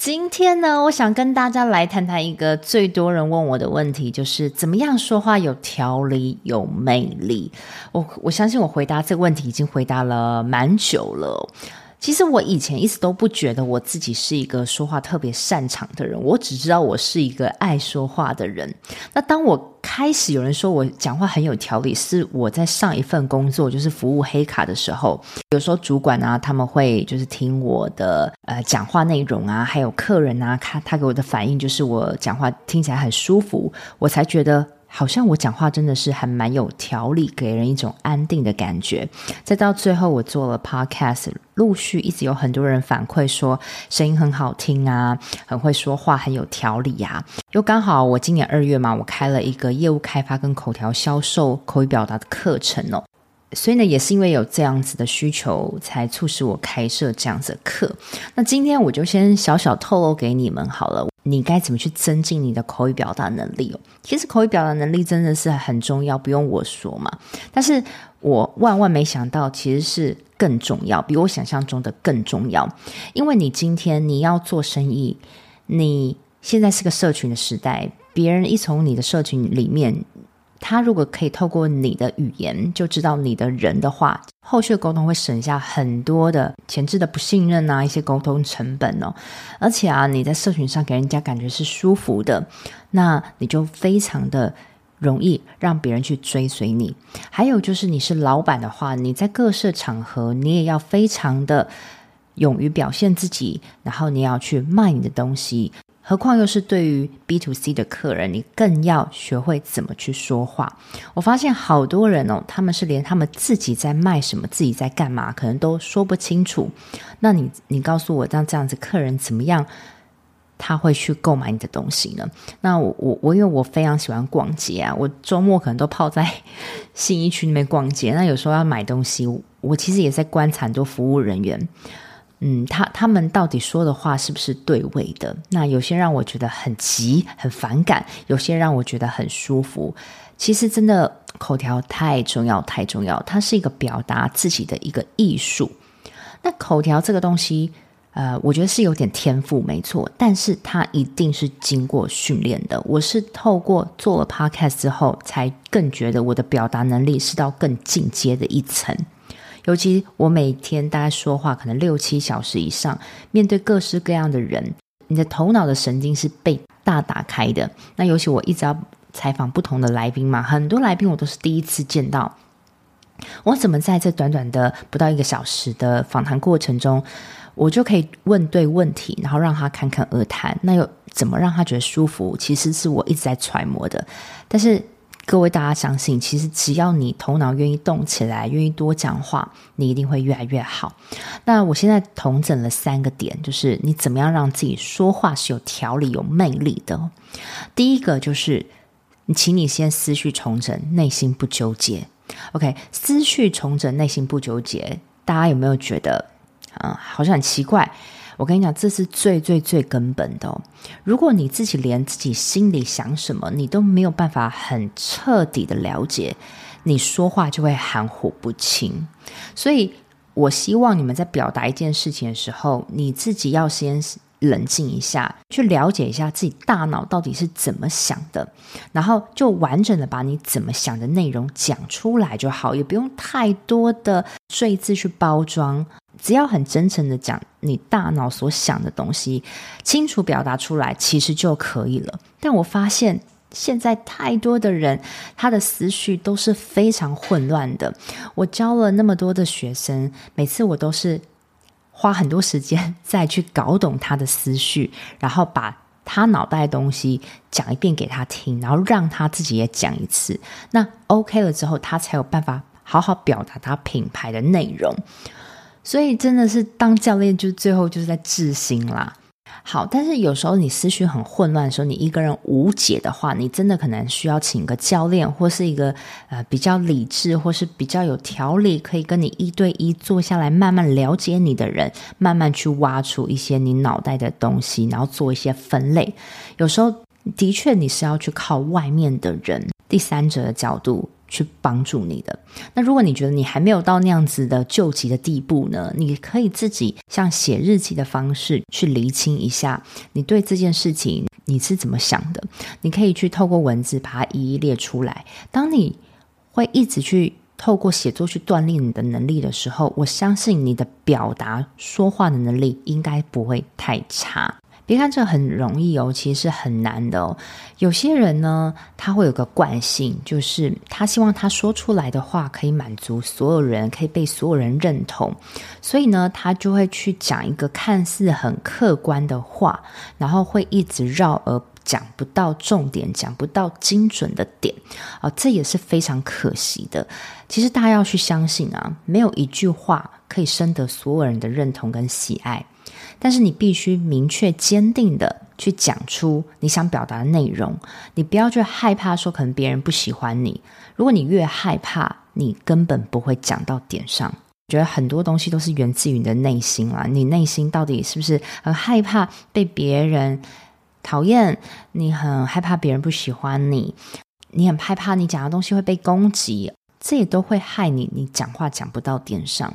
今天呢，我想跟大家来谈谈一个最多人问我的问题，就是怎么样说话有条理、有魅力。我我相信我回答这个问题已经回答了蛮久了。其实我以前一直都不觉得我自己是一个说话特别擅长的人，我只知道我是一个爱说话的人。那当我开始有人说我讲话很有条理，是我在上一份工作就是服务黑卡的时候，有时候主管啊他们会就是听我的呃讲话内容啊，还有客人啊，他他给我的反应就是我讲话听起来很舒服，我才觉得。好像我讲话真的是还蛮有条理，给人一种安定的感觉。再到最后，我做了 podcast，陆续一直有很多人反馈说声音很好听啊，很会说话，很有条理呀。又刚好我今年二月嘛，我开了一个业务开发跟口条销售、口语表达的课程哦。所以呢，也是因为有这样子的需求，才促使我开设这样子的课。那今天我就先小小透露给你们好了。你该怎么去增进你的口语表达能力哦？其实口语表达能力真的是很重要，不用我说嘛。但是我万万没想到，其实是更重要，比我想象中的更重要。因为你今天你要做生意，你现在是个社群的时代，别人一从你的社群里面。他如果可以透过你的语言就知道你的人的话，后续的沟通会省下很多的前置的不信任啊，一些沟通成本哦。而且啊，你在社群上给人家感觉是舒服的，那你就非常的容易让别人去追随你。还有就是你是老板的话，你在各色场合你也要非常的勇于表现自己，然后你要去卖你的东西。何况又是对于 B to C 的客人，你更要学会怎么去说话。我发现好多人哦，他们是连他们自己在卖什么、自己在干嘛，可能都说不清楚。那你，你告诉我，像这样子客人怎么样，他会去购买你的东西呢？那我我，因为我非常喜欢逛街啊，我周末可能都泡在 信义区那边逛街。那有时候要买东西，我其实也在观察很多服务人员。嗯，他他们到底说的话是不是对味的？那有些让我觉得很急、很反感，有些让我觉得很舒服。其实真的口条太重要、太重要，它是一个表达自己的一个艺术。那口条这个东西，呃，我觉得是有点天赋，没错，但是它一定是经过训练的。我是透过做了 podcast 之后，才更觉得我的表达能力是到更进阶的一层。尤其我每天大概说话可能六七小时以上，面对各式各样的人，你的头脑的神经是被大打开的。那尤其我一直要采访不同的来宾嘛，很多来宾我都是第一次见到，我怎么在这短短的不到一个小时的访谈过程中，我就可以问对问题，然后让他侃侃而谈？那又怎么让他觉得舒服？其实是我一直在揣摩的，但是。各位大家相信，其实只要你头脑愿意动起来，愿意多讲话，你一定会越来越好。那我现在统整了三个点，就是你怎么样让自己说话是有条理、有魅力的。第一个就是，请你先思绪重整，内心不纠结。OK，思绪重整，内心不纠结，大家有没有觉得，嗯，好像很奇怪？我跟你讲，这是最最最根本的。如果你自己连自己心里想什么，你都没有办法很彻底的了解，你说话就会含糊不清。所以我希望你们在表达一件事情的时候，你自己要先冷静一下，去了解一下自己大脑到底是怎么想的，然后就完整的把你怎么想的内容讲出来就好，也不用太多的赘字去包装。只要很真诚的讲你大脑所想的东西，清楚表达出来，其实就可以了。但我发现现在太多的人，他的思绪都是非常混乱的。我教了那么多的学生，每次我都是花很多时间再去搞懂他的思绪，然后把他脑袋的东西讲一遍给他听，然后让他自己也讲一次。那 OK 了之后，他才有办法好好表达他品牌的内容。所以真的是当教练，就最后就是在治心啦。好，但是有时候你思绪很混乱的时候，你一个人无解的话，你真的可能需要请个教练，或是一个呃比较理智，或是比较有条理，可以跟你一对一坐下来，慢慢了解你的人，慢慢去挖出一些你脑袋的东西，然后做一些分类。有时候的确你是要去靠外面的人，第三者的角度。去帮助你的。那如果你觉得你还没有到那样子的救急的地步呢？你可以自己像写日记的方式去厘清一下，你对这件事情你是怎么想的。你可以去透过文字把它一一列出来。当你会一直去透过写作去锻炼你的能力的时候，我相信你的表达说话的能力应该不会太差。别看这很容易哦，其实是很难的哦。有些人呢，他会有个惯性，就是他希望他说出来的话可以满足所有人，可以被所有人认同，所以呢，他就会去讲一个看似很客观的话，然后会一直绕而讲不到重点，讲不到精准的点啊，这也是非常可惜的。其实大家要去相信啊，没有一句话可以深得所有人的认同跟喜爱。但是你必须明确坚定的去讲出你想表达的内容，你不要去害怕说可能别人不喜欢你。如果你越害怕，你根本不会讲到点上。我觉得很多东西都是源自于你的内心啊，你内心到底是不是很害怕被别人讨厌？你很害怕别人不喜欢你，你很害怕你讲的东西会被攻击，这也都会害你，你讲话讲不到点上。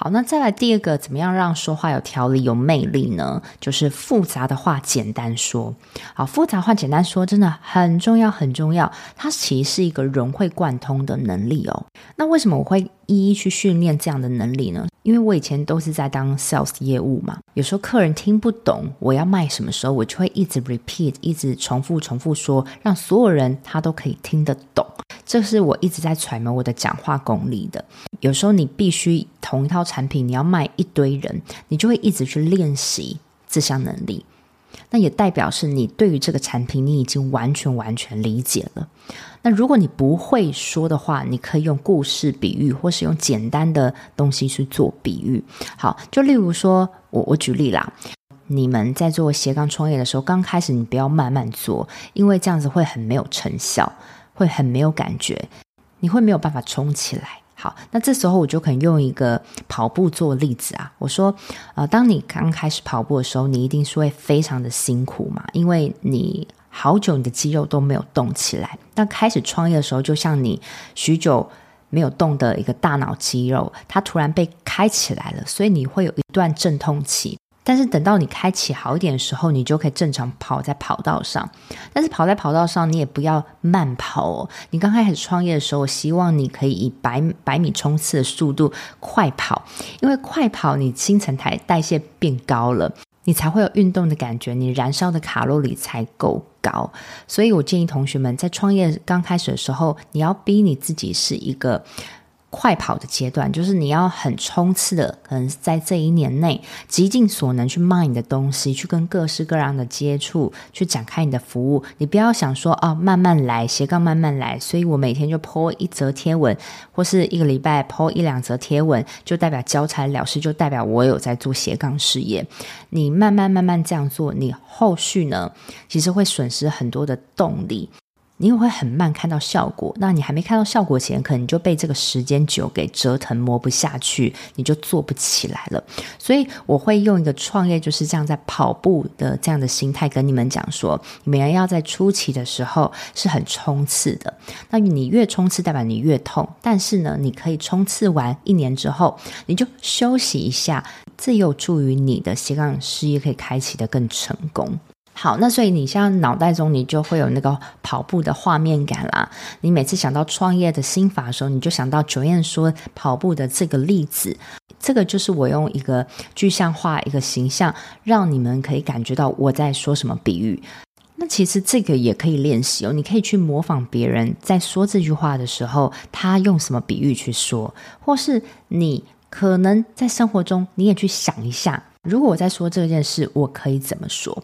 好，那再来第二个，怎么样让说话有条理、有魅力呢？就是复杂的话简单说。好，复杂话简单说真的很重要，很重要。它其实是一个融会贯通的能力哦。那为什么我会一一去训练这样的能力呢？因为我以前都是在当 sales 业务嘛，有时候客人听不懂我要卖什么时候，我就会一直 repeat，一直重复重复说，让所有人他都可以听得懂。这是我一直在揣摩我的讲话功力的。有时候你必须同一套产品，你要卖一堆人，你就会一直去练习这项能力。那也代表是你对于这个产品，你已经完全完全理解了。那如果你不会说的话，你可以用故事比喻，或是用简单的东西去做比喻。好，就例如说，我我举例啦，你们在做斜杠创业的时候，刚开始你不要慢慢做，因为这样子会很没有成效。会很没有感觉，你会没有办法冲起来。好，那这时候我就可能用一个跑步做例子啊。我说，呃，当你刚开始跑步的时候，你一定是会非常的辛苦嘛，因为你好久你的肌肉都没有动起来。那开始创业的时候，就像你许久没有动的一个大脑肌肉，它突然被开起来了，所以你会有一段阵痛期。但是等到你开启好一点的时候，你就可以正常跑在跑道上。但是跑在跑道上，你也不要慢跑哦。你刚开始创业的时候，我希望你可以以百百米冲刺的速度快跑，因为快跑你新陈代代谢变高了，你才会有运动的感觉，你燃烧的卡路里才够高。所以我建议同学们在创业刚开始的时候，你要逼你自己是一个。快跑的阶段，就是你要很冲刺的，可能在这一年内极尽所能去卖你的东西，去跟各式各样的接触，去展开你的服务。你不要想说哦，慢慢来，斜杠慢慢来。所以我每天就 po 一则贴文，或是一个礼拜 po 一两则贴文，就代表交差了事，就代表我有在做斜杠事业。你慢慢慢慢这样做，你后续呢，其实会损失很多的动力。你也会很慢看到效果。那你还没看到效果前，可能你就被这个时间久给折腾，磨不下去，你就做不起来了。所以我会用一个创业就是这样在跑步的这样的心态跟你们讲说，你们要在初期的时候是很冲刺的。那你越冲刺，代表你越痛。但是呢，你可以冲刺完一年之后，你就休息一下，这有助于你的斜杠事业可以开启得更成功。好，那所以你现在脑袋中你就会有那个跑步的画面感啦。你每次想到创业的心法的时候，你就想到九燕说跑步的这个例子。这个就是我用一个具象化、一个形象，让你们可以感觉到我在说什么比喻。那其实这个也可以练习哦，你可以去模仿别人在说这句话的时候，他用什么比喻去说，或是你可能在生活中你也去想一下，如果我在说这件事，我可以怎么说？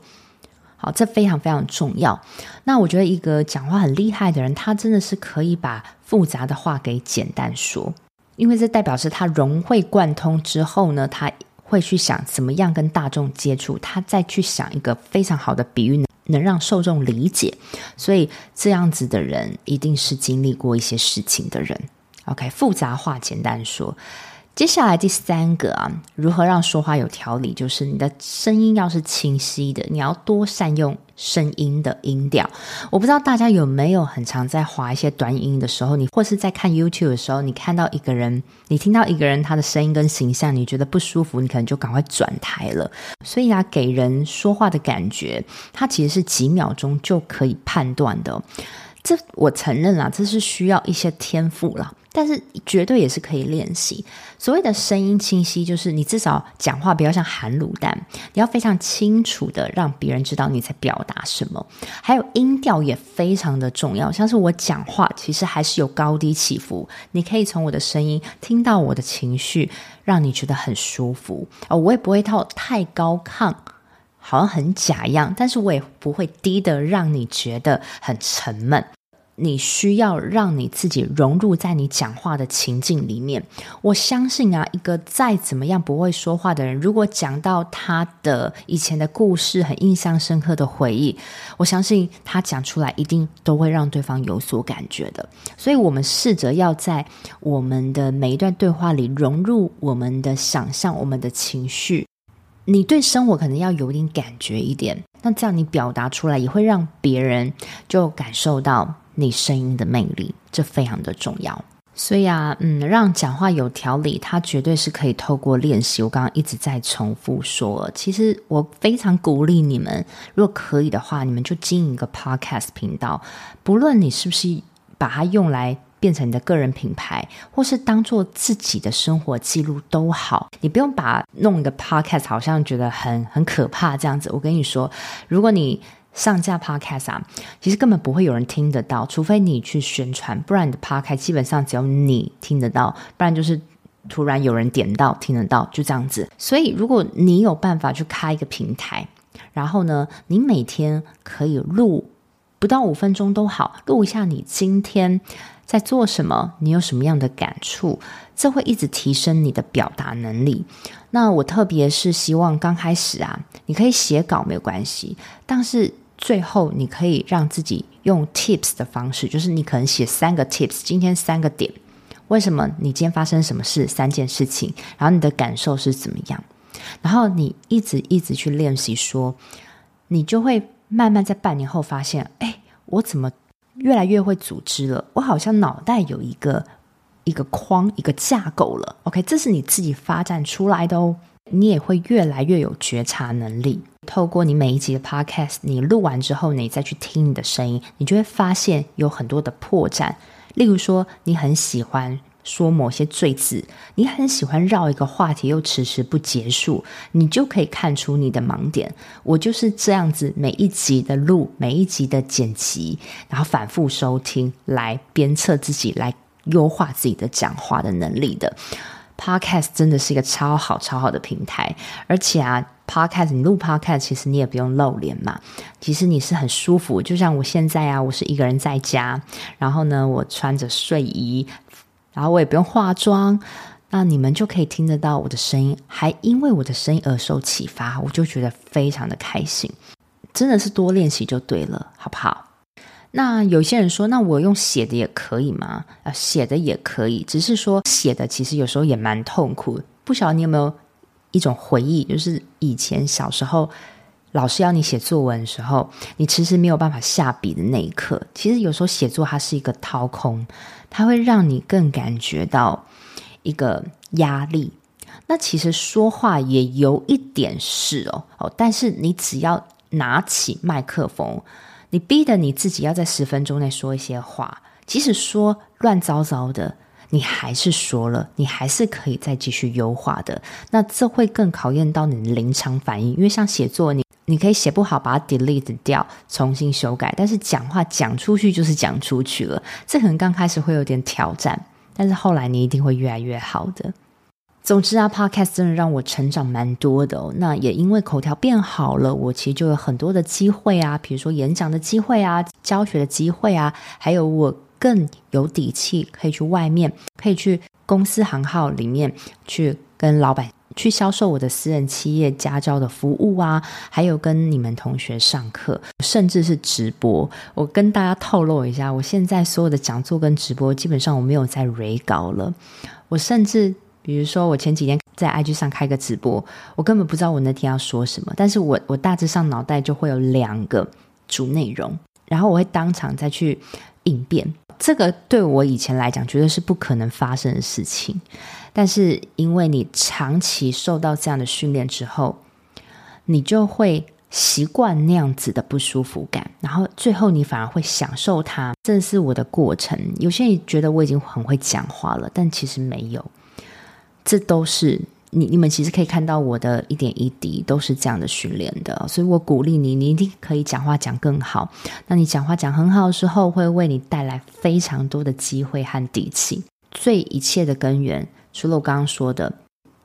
好，这非常非常重要。那我觉得一个讲话很厉害的人，他真的是可以把复杂的话给简单说，因为这代表是他融会贯通之后呢，他会去想怎么样跟大众接触，他再去想一个非常好的比喻，能能让受众理解。所以这样子的人一定是经历过一些事情的人。OK，复杂话简单说。接下来第三个啊，如何让说话有条理？就是你的声音要是清晰的，你要多善用声音的音调。我不知道大家有没有很常在划一些短音的时候，你或是在看 YouTube 的时候，你看到一个人，你听到一个人他的声音跟形象，你觉得不舒服，你可能就赶快转台了。所以啊，给人说话的感觉，它其实是几秒钟就可以判断的。这我承认啦，这是需要一些天赋啦。但是绝对也是可以练习。所谓的声音清晰，就是你至少讲话不要像含卤蛋，你要非常清楚的让别人知道你在表达什么。还有音调也非常的重要，像是我讲话其实还是有高低起伏，你可以从我的声音听到我的情绪，让你觉得很舒服。哦，我也不会套太高亢，好像很假样，但是我也不会低的让你觉得很沉闷。你需要让你自己融入在你讲话的情境里面。我相信啊，一个再怎么样不会说话的人，如果讲到他的以前的故事，很印象深刻的回忆，我相信他讲出来一定都会让对方有所感觉的。所以，我们试着要在我们的每一段对话里融入我们的想象、我们的情绪。你对生活可能要有点感觉一点，那这样你表达出来也会让别人就感受到。你声音的魅力，这非常的重要。所以啊，嗯，让讲话有条理，它绝对是可以透过练习。我刚刚一直在重复说，其实我非常鼓励你们，如果可以的话，你们就经营一个 podcast 频道。不论你是不是把它用来变成你的个人品牌，或是当做自己的生活记录都好，你不用把弄一个 podcast 好像觉得很很可怕这样子。我跟你说，如果你上架 Podcast 啊，其实根本不会有人听得到，除非你去宣传，不然你的 Podcast 基本上只有你听得到，不然就是突然有人点到听得到，就这样子。所以如果你有办法去开一个平台，然后呢，你每天可以录不到五分钟都好，录一下你今天在做什么，你有什么样的感触，这会一直提升你的表达能力。那我特别是希望刚开始啊，你可以写稿没有关系，但是。最后，你可以让自己用 tips 的方式，就是你可能写三个 tips，今天三个点，为什么你今天发生什么事，三件事情，然后你的感受是怎么样，然后你一直一直去练习说，你就会慢慢在半年后发现，哎，我怎么越来越会组织了？我好像脑袋有一个一个框，一个架构了。OK，这是你自己发展出来的哦。你也会越来越有觉察能力。透过你每一集的 podcast，你录完之后，你再去听你的声音，你就会发现有很多的破绽。例如说，你很喜欢说某些赘字，你很喜欢绕一个话题又迟迟不结束，你就可以看出你的盲点。我就是这样子，每一集的录，每一集的剪辑，然后反复收听，来鞭策自己，来优化自己的讲话的能力的。Podcast 真的是一个超好超好的平台，而且啊，Podcast 你录 Podcast 其实你也不用露脸嘛，其实你是很舒服，就像我现在啊，我是一个人在家，然后呢，我穿着睡衣，然后我也不用化妆，那你们就可以听得到我的声音，还因为我的声音而受启发，我就觉得非常的开心，真的是多练习就对了，好不好？那有些人说，那我用写的也可以吗？啊，写的也可以，只是说写的其实有时候也蛮痛苦。不晓得你有没有一种回忆，就是以前小时候老师要你写作文的时候，你其实没有办法下笔的那一刻。其实有时候写作它是一个掏空，它会让你更感觉到一个压力。那其实说话也有一点是哦哦，但是你只要拿起麦克风。你逼得你自己要在十分钟内说一些话，即使说乱糟糟的，你还是说了，你还是可以再继续优化的。那这会更考验到你的临场反应，因为像写作，你你可以写不好，把它 delete 掉，重新修改。但是讲话讲出去就是讲出去了，这可能刚开始会有点挑战，但是后来你一定会越来越好的。总之啊，Podcast 真的让我成长蛮多的。那也因为口条变好了，我其实就有很多的机会啊，比如说演讲的机会啊，教学的机会啊，还有我更有底气可以去外面，可以去公司行号里面去跟老板去销售我的私人企业家教的服务啊，还有跟你们同学上课，甚至是直播。我跟大家透露一下，我现在所有的讲座跟直播，基本上我没有在 re 稿了，我甚至。比如说，我前几天在 IG 上开个直播，我根本不知道我那天要说什么，但是我我大致上脑袋就会有两个主内容，然后我会当场再去应变。这个对我以前来讲，绝对是不可能发生的事情。但是因为你长期受到这样的训练之后，你就会习惯那样子的不舒服感，然后最后你反而会享受它。这是我的过程。有些人觉得我已经很会讲话了，但其实没有。这都是你，你们其实可以看到我的一点一滴都是这样的训练的，所以我鼓励你，你一定可以讲话讲更好。那你讲话讲很好的时候，会为你带来非常多的机会和底气。最一切的根源，除了我刚刚说的，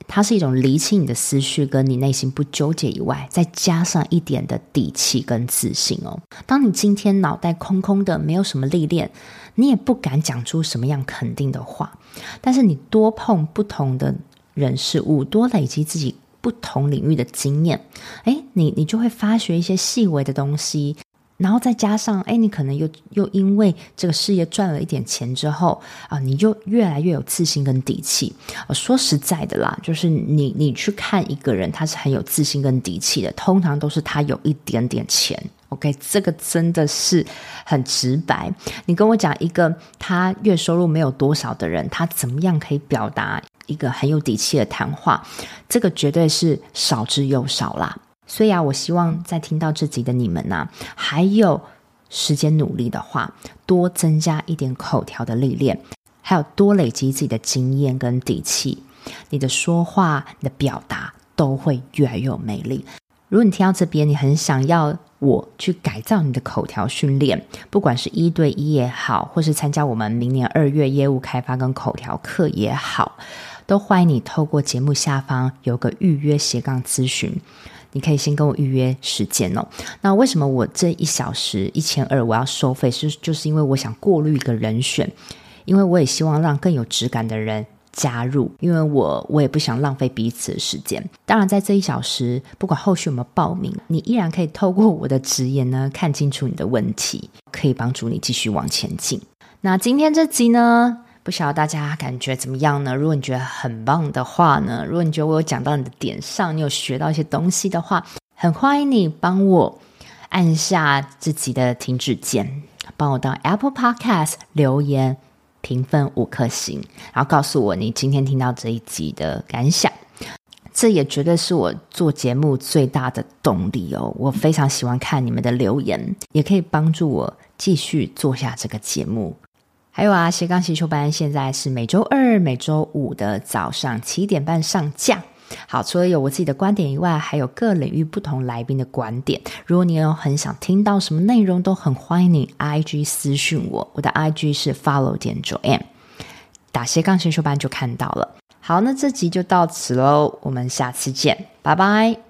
它是一种理清你的思绪，跟你内心不纠结以外，再加上一点的底气跟自信哦。当你今天脑袋空空的，没有什么历练，你也不敢讲出什么样肯定的话。但是你多碰不同的人事物，多累积自己不同领域的经验，诶，你你就会发掘一些细微的东西，然后再加上，诶，你可能又又因为这个事业赚了一点钱之后啊，你就越来越有自信跟底气。说实在的啦，就是你你去看一个人，他是很有自信跟底气的，通常都是他有一点点钱。OK，这个真的是很直白。你跟我讲一个他月收入没有多少的人，他怎么样可以表达一个很有底气的谈话？这个绝对是少之又少啦。所以啊，我希望在听到这集的你们呐、还有时间努力的话，多增加一点口条的历练，还有多累积自己的经验跟底气，你的说话、你的表达都会越来越有魅力。如果你听到这边，你很想要我去改造你的口条训练，不管是一对一也好，或是参加我们明年二月业务开发跟口条课也好，都欢迎你透过节目下方有个预约斜杠咨询，你可以先跟我预约时间哦。那为什么我这一小时一千二我要收费？是就是因为我想过滤一个人选，因为我也希望让更有质感的人。加入，因为我我也不想浪费彼此的时间。当然，在这一小时，不管后续有没有报名，你依然可以透过我的直言呢，看清楚你的问题，可以帮助你继续往前进。那今天这集呢，不晓得大家感觉怎么样呢？如果你觉得很棒的话呢，如果你觉得我有讲到你的点上，你有学到一些东西的话，很欢迎你帮我按下自己的停止键，帮我到 Apple Podcast 留言。评分五颗星，然后告诉我你今天听到这一集的感想，这也绝对是我做节目最大的动力哦。我非常喜欢看你们的留言，也可以帮助我继续做下这个节目。还有啊，斜杠先修班现在是每周二、每周五的早上七点半上架。好，除了有我自己的观点以外，还有各领域不同来宾的观点。如果你有很想听到什么内容，都很欢迎你 IG 私讯我，我的 IG 是 follow 点 j o a n 打斜杠先修班就看到了。好，那这集就到此喽，我们下次见，拜拜。